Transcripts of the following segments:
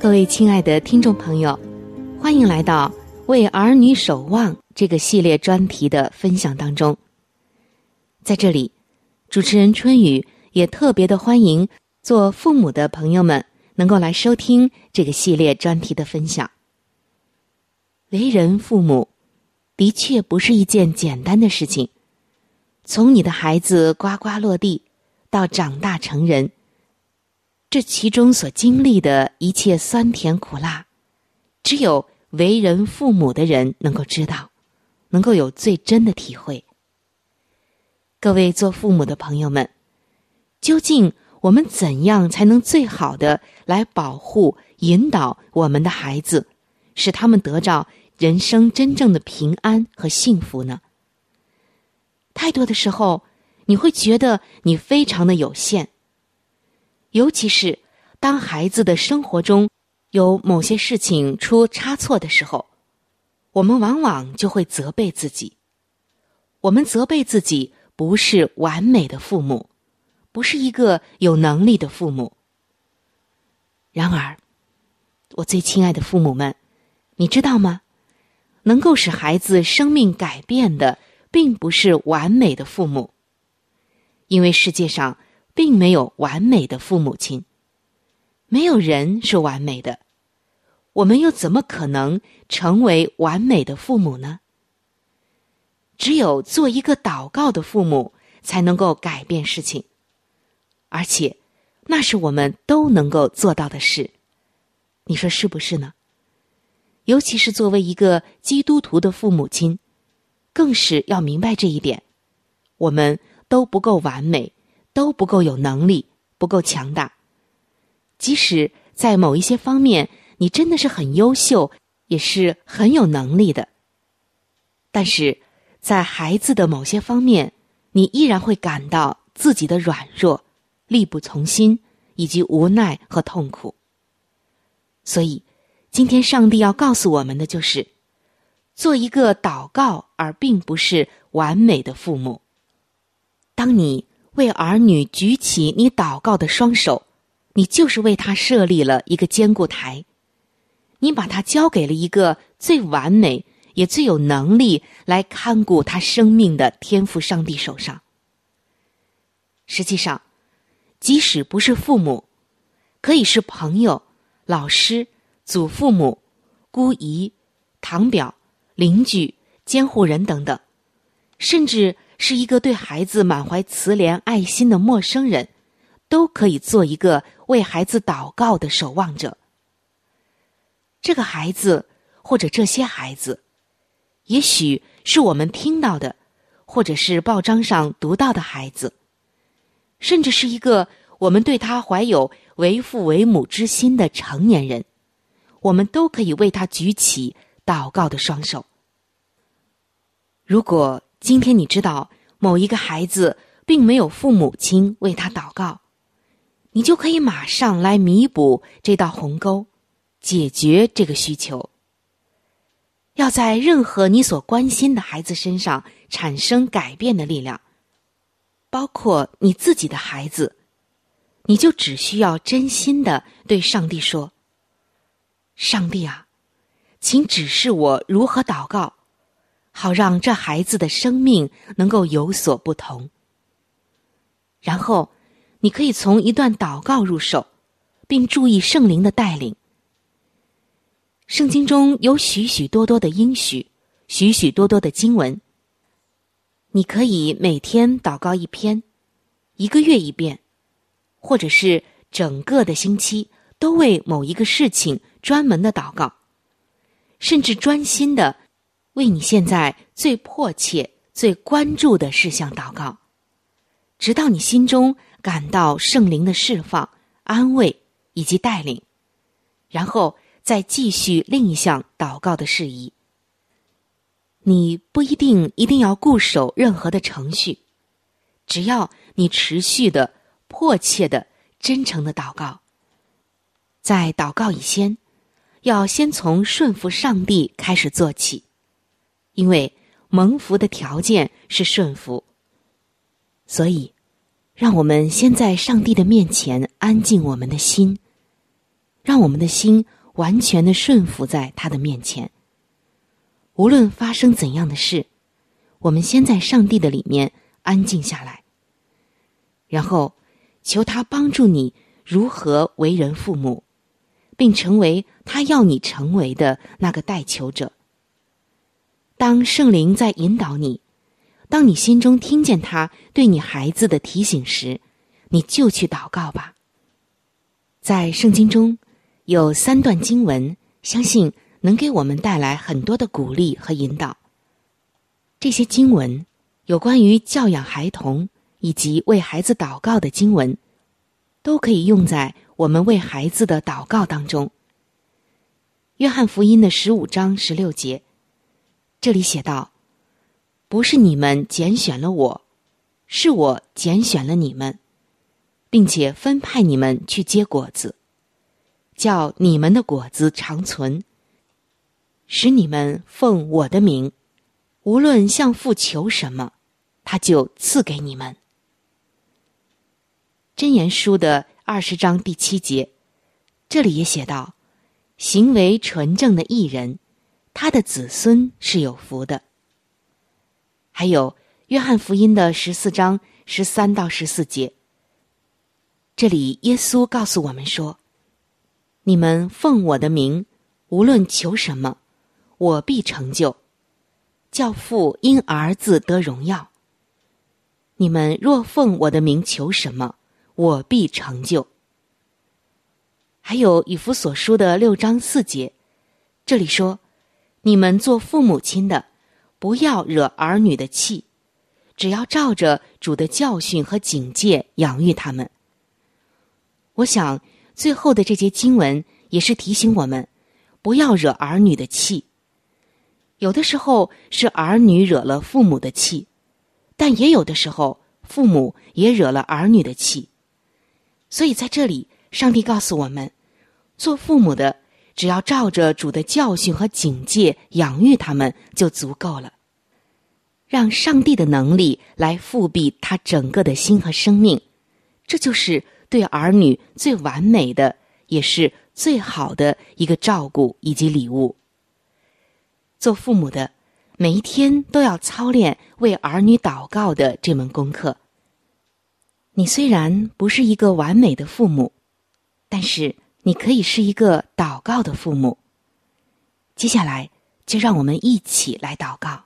各位亲爱的听众朋友，欢迎来到《为儿女守望》这个系列专题的分享当中。在这里，主持人春雨也特别的欢迎做父母的朋友们能够来收听这个系列专题的分享。为人父母，的确不是一件简单的事情。从你的孩子呱呱落地，到长大成人。这其中所经历的一切酸甜苦辣，只有为人父母的人能够知道，能够有最真的体会。各位做父母的朋友们，究竟我们怎样才能最好的来保护、引导我们的孩子，使他们得到人生真正的平安和幸福呢？太多的时候，你会觉得你非常的有限。尤其是当孩子的生活中有某些事情出差错的时候，我们往往就会责备自己。我们责备自己不是完美的父母，不是一个有能力的父母。然而，我最亲爱的父母们，你知道吗？能够使孩子生命改变的，并不是完美的父母，因为世界上。并没有完美的父母亲，没有人是完美的，我们又怎么可能成为完美的父母呢？只有做一个祷告的父母，才能够改变事情，而且那是我们都能够做到的事。你说是不是呢？尤其是作为一个基督徒的父母亲，更是要明白这一点：我们都不够完美，都不够有能力，不够强大。即使在某一些方面，你真的是很优秀，也是很有能力的，但是在孩子的某些方面，你依然会感到自己的软弱、力不从心，以及无奈和痛苦。所以，今天上帝要告诉我们的就是：做一个祷告而并不是完美的父母。当你为儿女举起你祷告的双手。你就是为他设立了一个坚固台，你把他交给了一个最完美也最有能力来看顾他生命的天赋上帝手上。实际上，即使不是父母，可以是朋友、老师、祖父母、姑姨、堂表、邻居、监护人等等，甚至是一个对孩子满怀慈怜爱心的陌生人。都可以做一个为孩子祷告的守望者。这个孩子或者这些孩子，也许是我们听到的，或者是报章上读到的孩子，甚至是一个我们对他怀有为父为母之心的成年人，我们都可以为他举起祷告的双手。如果今天你知道某一个孩子并没有父母亲为他祷告，你就可以马上来弥补这道鸿沟，解决这个需求。要在任何你所关心的孩子身上产生改变的力量，包括你自己的孩子，你就只需要真心的对上帝说：“上帝啊，请指示我如何祷告，好让这孩子的生命能够有所不同。”然后。你可以从一段祷告入手，并注意圣灵的带领。圣经中有许许多多的应许，许许多多的经文。你可以每天祷告一篇，一个月一遍，或者是整个的星期都为某一个事情专门的祷告，甚至专心的为你现在最迫切、最关注的事项祷告，直到你心中。感到圣灵的释放、安慰以及带领，然后再继续另一项祷告的事宜。你不一定一定要固守任何的程序，只要你持续的、迫切的、真诚的祷告。在祷告以先，要先从顺服上帝开始做起，因为蒙福的条件是顺服，所以。让我们先在上帝的面前安静我们的心，让我们的心完全的顺服在他的面前。无论发生怎样的事，我们先在上帝的里面安静下来，然后求他帮助你如何为人父母，并成为他要你成为的那个代求者。当圣灵在引导你。当你心中听见他对你孩子的提醒时，你就去祷告吧。在圣经中有三段经文，相信能给我们带来很多的鼓励和引导。这些经文有关于教养孩童以及为孩子祷告的经文，都可以用在我们为孩子的祷告当中。约翰福音的十五章十六节，这里写道。不是你们拣选了我，是我拣选了你们，并且分派你们去结果子，叫你们的果子长存，使你们奉我的名，无论向父求什么，他就赐给你们。真言书的二十章第七节，这里也写道：行为纯正的艺人，他的子孙是有福的。还有《约翰福音》的十四章十三到十四节，这里耶稣告诉我们说：“你们奉我的名，无论求什么，我必成就；教父因儿子得荣耀。你们若奉我的名求什么，我必成就。”还有《以弗所书》的六章四节，这里说：“你们做父母亲的，不要惹儿女的气，只要照着主的教训和警戒养育他们。”我想，最后的这节经文也是提醒我们，不要惹儿女的气。有的时候是儿女惹了父母的气，但也有的时候父母也惹了儿女的气。所以在这里，上帝告诉我们，做父母的只要照着主的教训和警戒养育他们就足够了，让上帝的能力来复辟他整个的心和生命，这就是对儿女最完美的，也是最好的一个照顾以及礼物。做父母的，每一天都要操练为儿女祷告的这门功课。你虽然不是一个完美的父母，但是你可以是一个祷告的父母。接下来，就让我们一起来祷告。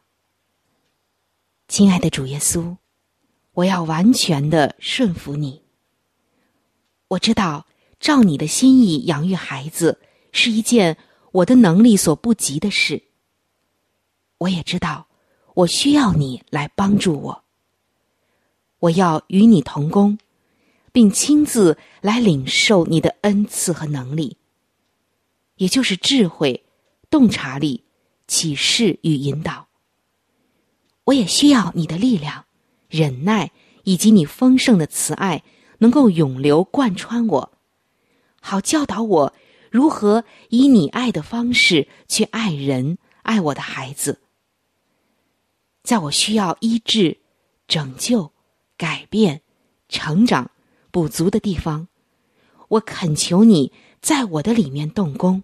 亲爱的主耶稣，我要完全的顺服你。我知道，照你的心意养育孩子是一件我的能力所不及的事。我也知道，我需要你来帮助我。我要与你同工，并亲自来领受你的恩赐和能力，也就是智慧、洞察力、启示与引导。我也需要你的力量、忍耐以及你丰盛的慈爱，能够永流贯穿我，好教导我如何以你爱的方式去爱人、爱我的孩子。在我需要医治、拯救、改变、成长、补足的地方，我恳求你在我的里面动工，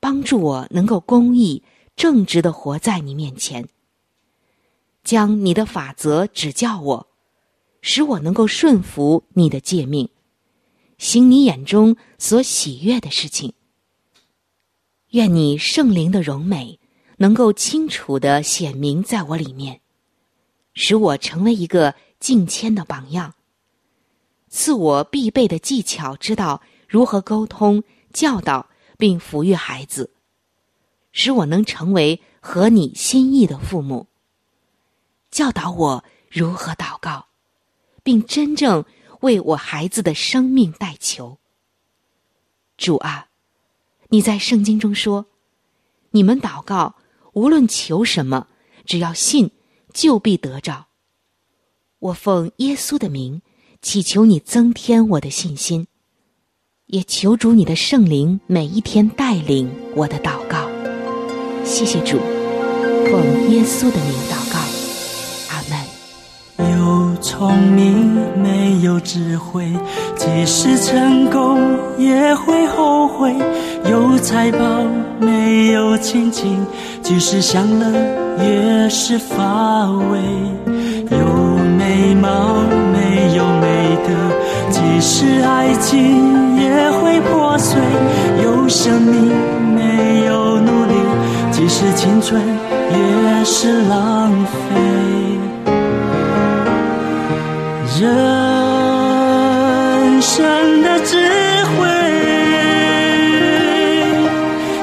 帮助我能够公义、正直的活在你面前，将你的法则指教我，使我能够顺服你的诫命，行你眼中所喜悦的事情。愿你圣灵的荣美。能够清楚的显明在我里面，使我成为一个敬谦的榜样，赐我必备的技巧，知道如何沟通、教导并抚育孩子，使我能成为合你心意的父母。教导我如何祷告，并真正为我孩子的生命代求。主啊，你在圣经中说，你们祷告。无论求什么，只要信，就必得着。我奉耶稣的名祈求你增添我的信心，也求主你的圣灵每一天带领我的祷告。谢谢主，奉耶稣的名祷告，阿门。有聪明没有智慧，即使成功也会后悔；有财宝没有亲情。即使享乐也是乏味，有美貌的，即使爱情也会破碎，有生命没有努力，即使青春也是浪费。人生的智慧，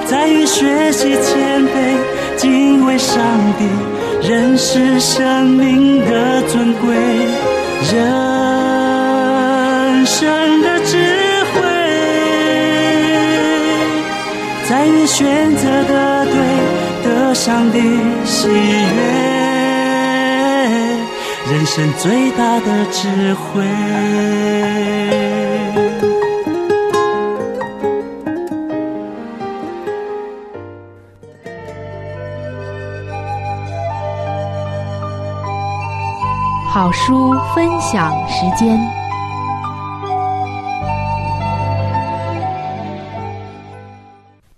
在于学习谦卑。敬畏上帝，认识生命的尊贵，人选择的对，得上帝喜悦，人生最大的智慧。好书分享时间。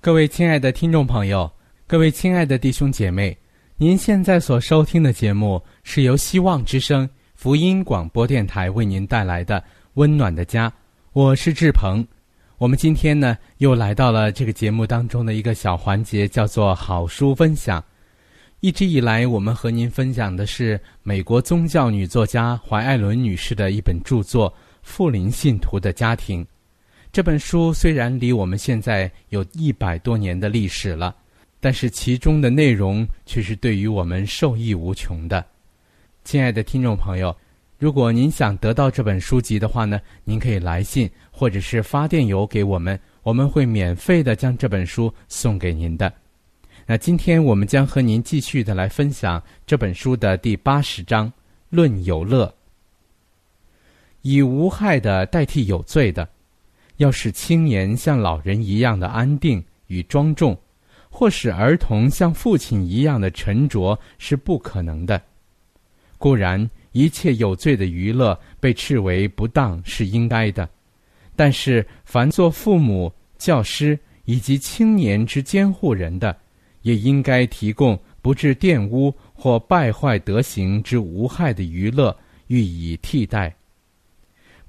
各位亲爱的听众朋友，各位亲爱的弟兄姐妹，您现在所收听的节目是由希望之声福音广播电台为您带来的《温暖的家》，我是志鹏。我们今天呢，又来到了这个节目当中的一个小环节，叫做好书分享。一直以来，我们和您分享的是美国宗教女作家怀艾伦女士的一本著作《富林信徒的家庭》。这本书虽然离我们现在有一百多年的历史了，但是其中的内容却是对于我们受益无穷的。亲爱的听众朋友，如果您想得到这本书籍的话呢，您可以来信或者是发电邮给我们，我们会免费的将这本书送给您的。那今天我们将和您继续的来分享这本书的第八十章《论有乐》，以无害的代替有罪的。要使青年像老人一样的安定与庄重，或使儿童像父亲一样的沉着，是不可能的。固然，一切有罪的娱乐被斥为不当是应该的，但是凡做父母、教师以及青年之监护人的，也应该提供不致玷污或败坏德行之无害的娱乐，予以替代。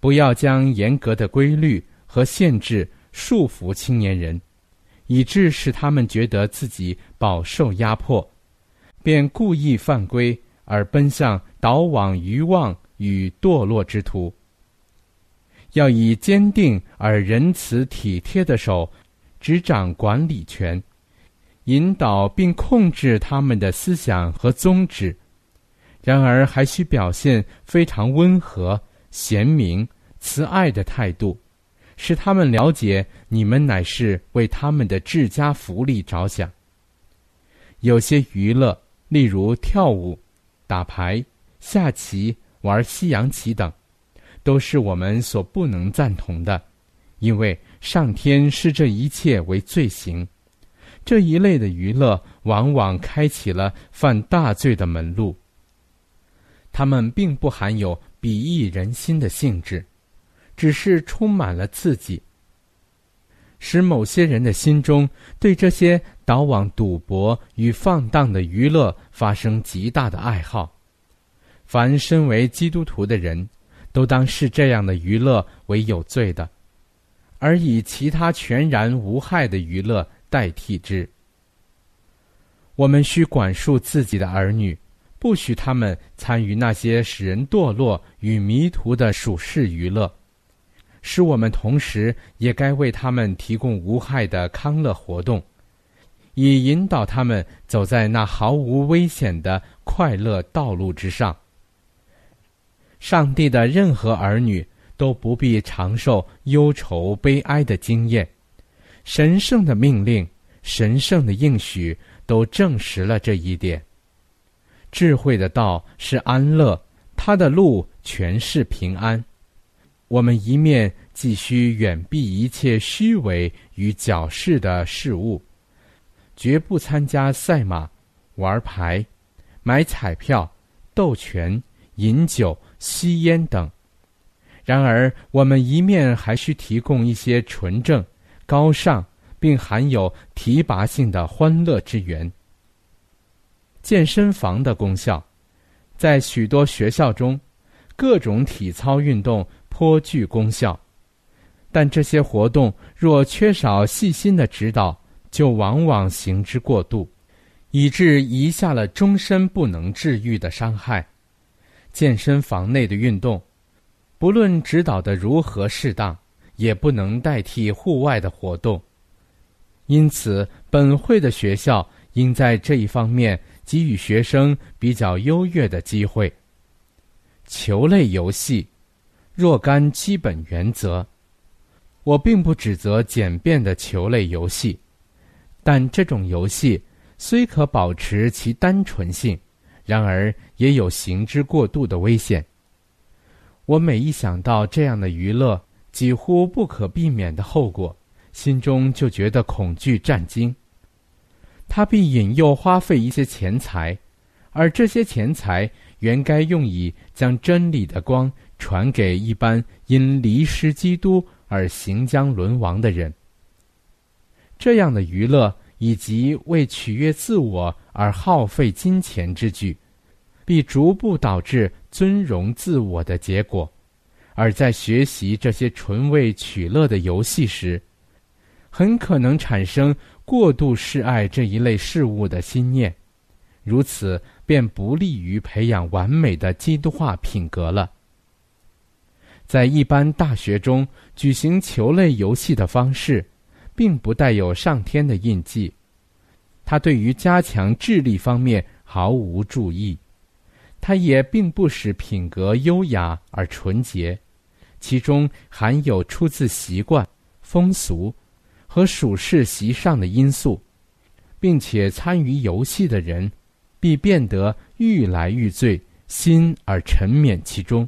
不要将严格的规律。和限制束缚青年人，以致使他们觉得自己饱受压迫，便故意犯规而奔向导往愚妄与堕落之途。要以坚定而仁慈体贴的手，执掌管理权，引导并控制他们的思想和宗旨。然而，还需表现非常温和、贤明、慈爱的态度。使他们了解你们乃是为他们的治家福利着想。有些娱乐，例如跳舞、打牌、下棋、玩西洋棋等，都是我们所不能赞同的，因为上天视这一切为罪行。这一类的娱乐往往开启了犯大罪的门路。他们并不含有鄙夷人心的性质。只是充满了刺激，使某些人的心中对这些导往赌博与放荡的娱乐发生极大的爱好。凡身为基督徒的人，都当视这样的娱乐为有罪的，而以其他全然无害的娱乐代替之。我们需管束自己的儿女，不许他们参与那些使人堕落与迷途的属世娱乐。使我们同时也该为他们提供无害的康乐活动，以引导他们走在那毫无危险的快乐道路之上。上帝的任何儿女都不必长受忧愁悲哀的经验，神圣的命令、神圣的应许都证实了这一点。智慧的道是安乐，他的路全是平安。我们一面继续远避一切虚伪与矫饰的事物，绝不参加赛马、玩牌、买彩票、斗拳、饮酒、吸烟等。然而，我们一面还需提供一些纯正、高尚并含有提拔性的欢乐之源。健身房的功效，在许多学校中，各种体操运动。颇具功效，但这些活动若缺少细心的指导，就往往行之过度，以致遗下了终身不能治愈的伤害。健身房内的运动，不论指导的如何适当，也不能代替户外的活动。因此，本会的学校应在这一方面给予学生比较优越的机会。球类游戏。若干基本原则，我并不指责简便的球类游戏，但这种游戏虽可保持其单纯性，然而也有行之过度的危险。我每一想到这样的娱乐几乎不可避免的后果，心中就觉得恐惧战惊。它必引诱花费一些钱财，而这些钱财原该用以将真理的光。传给一般因离失基督而行将沦亡的人。这样的娱乐以及为取悦自我而耗费金钱之举，必逐步导致尊荣自我的结果。而在学习这些纯为取乐的游戏时，很可能产生过度示爱这一类事物的心念，如此便不利于培养完美的基督化品格了。在一般大学中举行球类游戏的方式，并不带有上天的印记。他对于加强智力方面毫无注意，他也并不使品格优雅而纯洁，其中含有出自习惯、风俗和属世习上的因素，并且参与游戏的人，必变得愈来愈醉心而沉湎其中。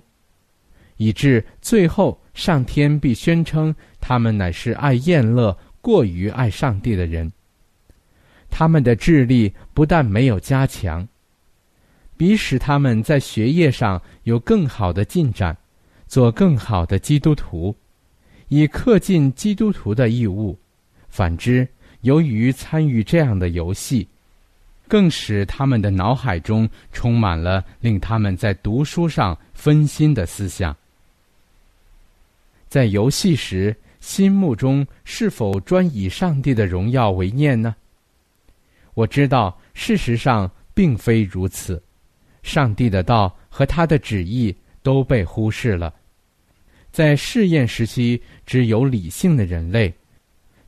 以致最后，上天必宣称他们乃是爱厌乐、过于爱上帝的人。他们的智力不但没有加强，比使他们在学业上有更好的进展，做更好的基督徒，以恪尽基督徒的义务。反之，由于参与这样的游戏，更使他们的脑海中充满了令他们在读书上分心的思想。在游戏时，心目中是否专以上帝的荣耀为念呢？我知道，事实上并非如此。上帝的道和他的旨意都被忽视了。在试验时期，只有理性的人类，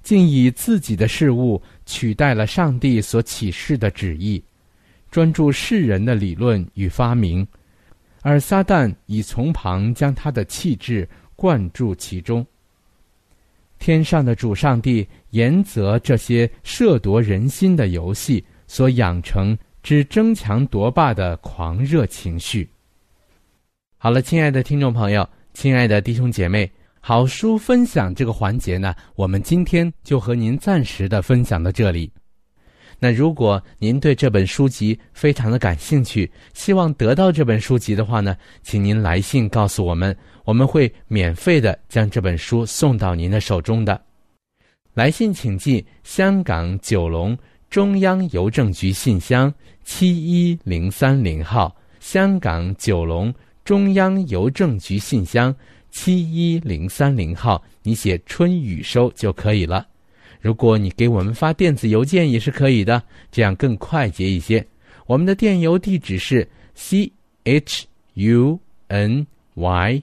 竟以自己的事物取代了上帝所启示的旨意，专注世人的理论与发明，而撒旦已从旁将他的气质。灌注其中。天上的主上帝严责这些涉夺人心的游戏所养成之争强夺霸的狂热情绪。好了，亲爱的听众朋友，亲爱的弟兄姐妹，好书分享这个环节呢，我们今天就和您暂时的分享到这里。那如果您对这本书籍非常的感兴趣，希望得到这本书籍的话呢，请您来信告诉我们。我们会免费的将这本书送到您的手中的。来信请寄香港九龙中央邮政局信箱七一零三零号，香港九龙中央邮政局信箱七一零三零号，你写“春雨收”就可以了。如果你给我们发电子邮件也是可以的，这样更快捷一些。我们的电邮地址是 c h u n y。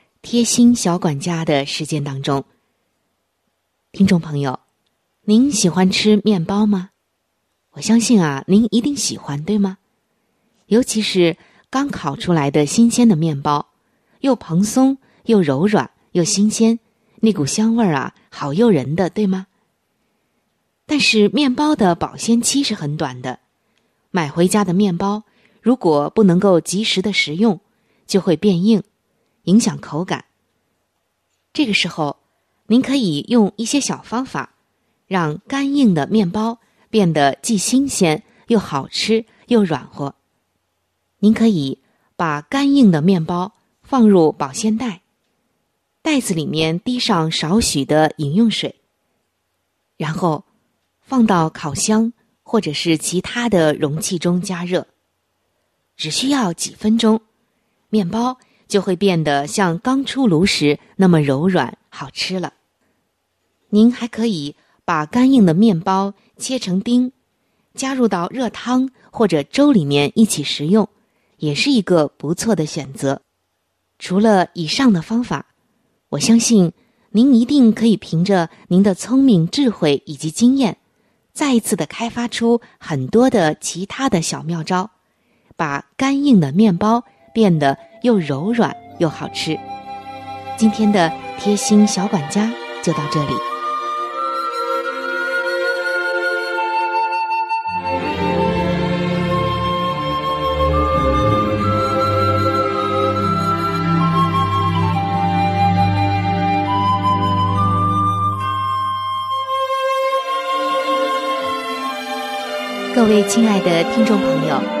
贴心小管家的时间当中，听众朋友，您喜欢吃面包吗？我相信啊，您一定喜欢，对吗？尤其是刚烤出来的新鲜的面包，又蓬松又柔软又新鲜，那股香味儿啊，好诱人的，对吗？但是面包的保鲜期是很短的，买回家的面包如果不能够及时的食用，就会变硬。影响口感。这个时候，您可以用一些小方法，让干硬的面包变得既新鲜又好吃又软和。您可以把干硬的面包放入保鲜袋，袋子里面滴上少许的饮用水，然后放到烤箱或者是其他的容器中加热，只需要几分钟，面包。就会变得像刚出炉时那么柔软好吃了。您还可以把干硬的面包切成丁，加入到热汤或者粥里面一起食用，也是一个不错的选择。除了以上的方法，我相信您一定可以凭着您的聪明、智慧以及经验，再一次的开发出很多的其他的小妙招，把干硬的面包变得。又柔软又好吃。今天的贴心小管家就到这里。各位亲爱的听众朋友。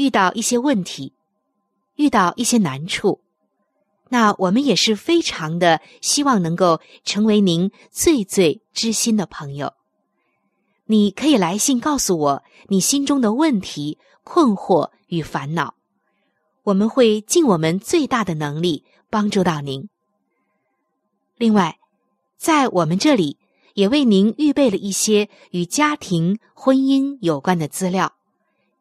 遇到一些问题，遇到一些难处。那我们也是非常的希望能够成为您最最知心的朋友。你可以来信告诉我你心中的问题、困惑与烦恼，我们会尽我们最大的能力帮助到您。另外，在我们这里也为您预备了一些与家庭、婚姻有关的资料，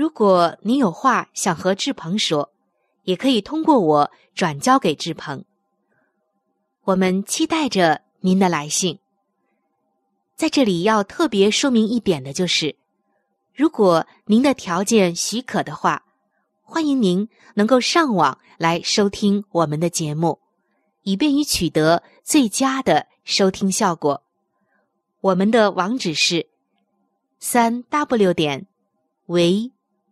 如果您有话想和志鹏说。也可以通过我转交给志鹏。我们期待着您的来信。在这里要特别说明一点的就是，如果您的条件许可的话，欢迎您能够上网来收听我们的节目，以便于取得最佳的收听效果。我们的网址是三 w 点 v